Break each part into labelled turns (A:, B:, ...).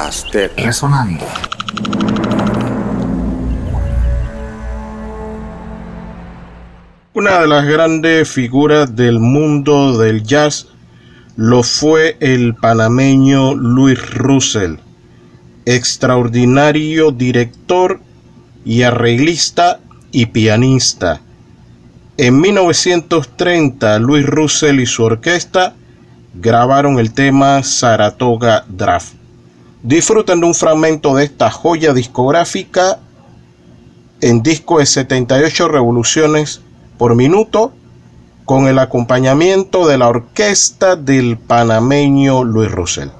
A: Podcast de Resonando.
B: Una de las grandes figuras del mundo del jazz lo fue el panameño Luis Russell, extraordinario director y arreglista y pianista. En 1930, Luis Russell y su orquesta grabaron el tema Saratoga Draft. Disfruten de un fragmento de esta joya discográfica en disco de 78 revoluciones por minuto con el acompañamiento de la orquesta del panameño Luis Rosell.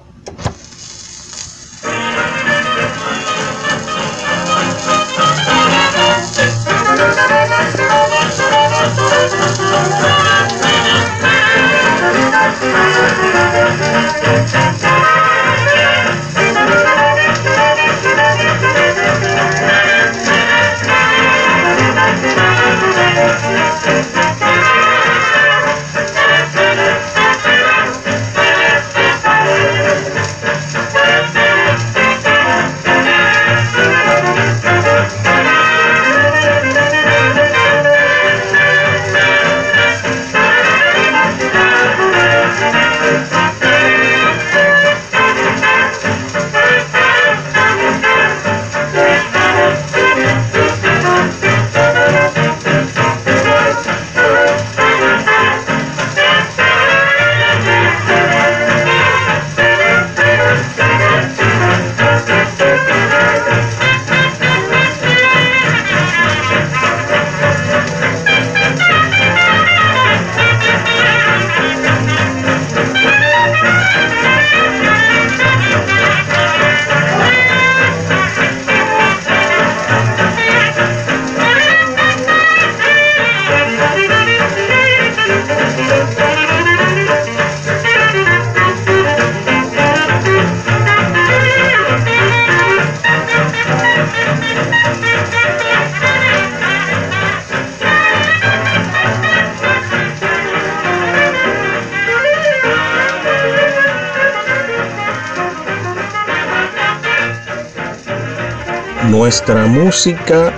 B: Nuestra música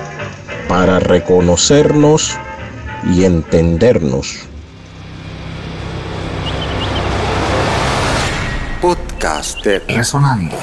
B: para reconocernos y entendernos.
A: Podcast de Resonando.